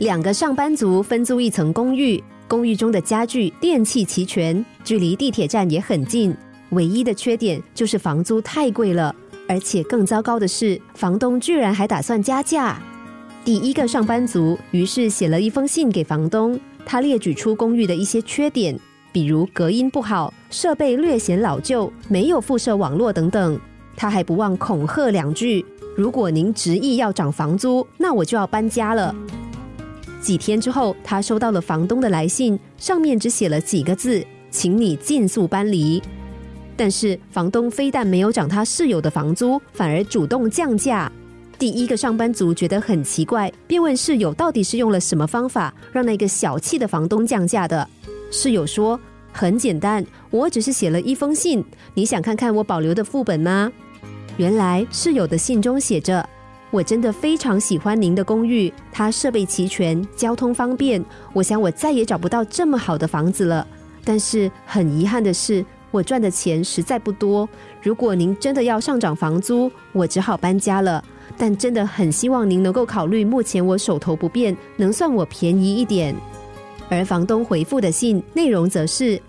两个上班族分租一层公寓，公寓中的家具、电器齐全，距离地铁站也很近。唯一的缺点就是房租太贵了，而且更糟糕的是，房东居然还打算加价。第一个上班族于是写了一封信给房东，他列举出公寓的一些缺点，比如隔音不好、设备略显老旧、没有辐射网络等等。他还不忘恐吓两句：“如果您执意要涨房租，那我就要搬家了。”几天之后，他收到了房东的来信，上面只写了几个字：“请你尽速搬离。”但是房东非但没有涨他室友的房租，反而主动降价。第一个上班族觉得很奇怪，便问室友到底是用了什么方法让那个小气的房东降价的。室友说：“很简单，我只是写了一封信，你想看看我保留的副本吗？”原来室友的信中写着。我真的非常喜欢您的公寓，它设备齐全，交通方便。我想我再也找不到这么好的房子了。但是很遗憾的是，我赚的钱实在不多。如果您真的要上涨房租，我只好搬家了。但真的很希望您能够考虑，目前我手头不便，能算我便宜一点。而房东回复的信内容则是。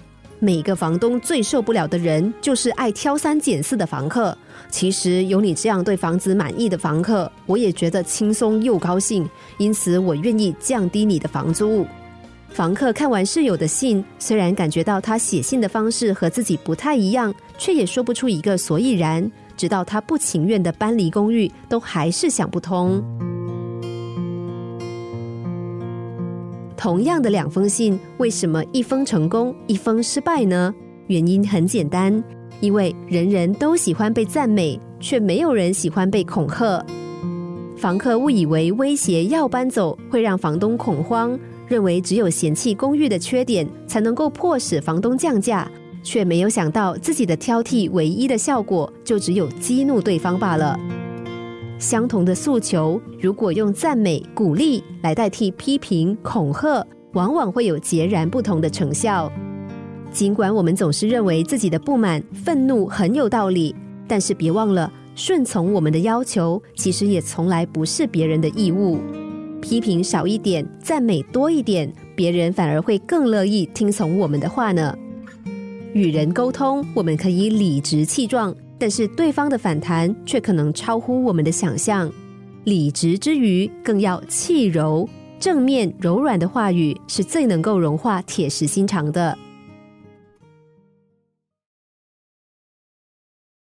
每个房东最受不了的人，就是爱挑三拣四的房客。其实有你这样对房子满意的房客，我也觉得轻松又高兴。因此，我愿意降低你的房租。房客看完室友的信，虽然感觉到他写信的方式和自己不太一样，却也说不出一个所以然。直到他不情愿的搬离公寓，都还是想不通。同样的两封信，为什么一封成功，一封失败呢？原因很简单，因为人人都喜欢被赞美，却没有人喜欢被恐吓。房客误以为威胁要搬走会让房东恐慌，认为只有嫌弃公寓的缺点才能够迫使房东降价，却没有想到自己的挑剔唯一的效果就只有激怒对方罢了。相同的诉求，如果用赞美、鼓励来代替批评、恐吓，往往会有截然不同的成效。尽管我们总是认为自己的不满、愤怒很有道理，但是别忘了，顺从我们的要求，其实也从来不是别人的义务。批评少一点，赞美多一点，别人反而会更乐意听从我们的话呢。与人沟通，我们可以理直气壮。但是对方的反弹却可能超乎我们的想象，理直之余更要气柔，正面柔软的话语是最能够融化铁石心肠的。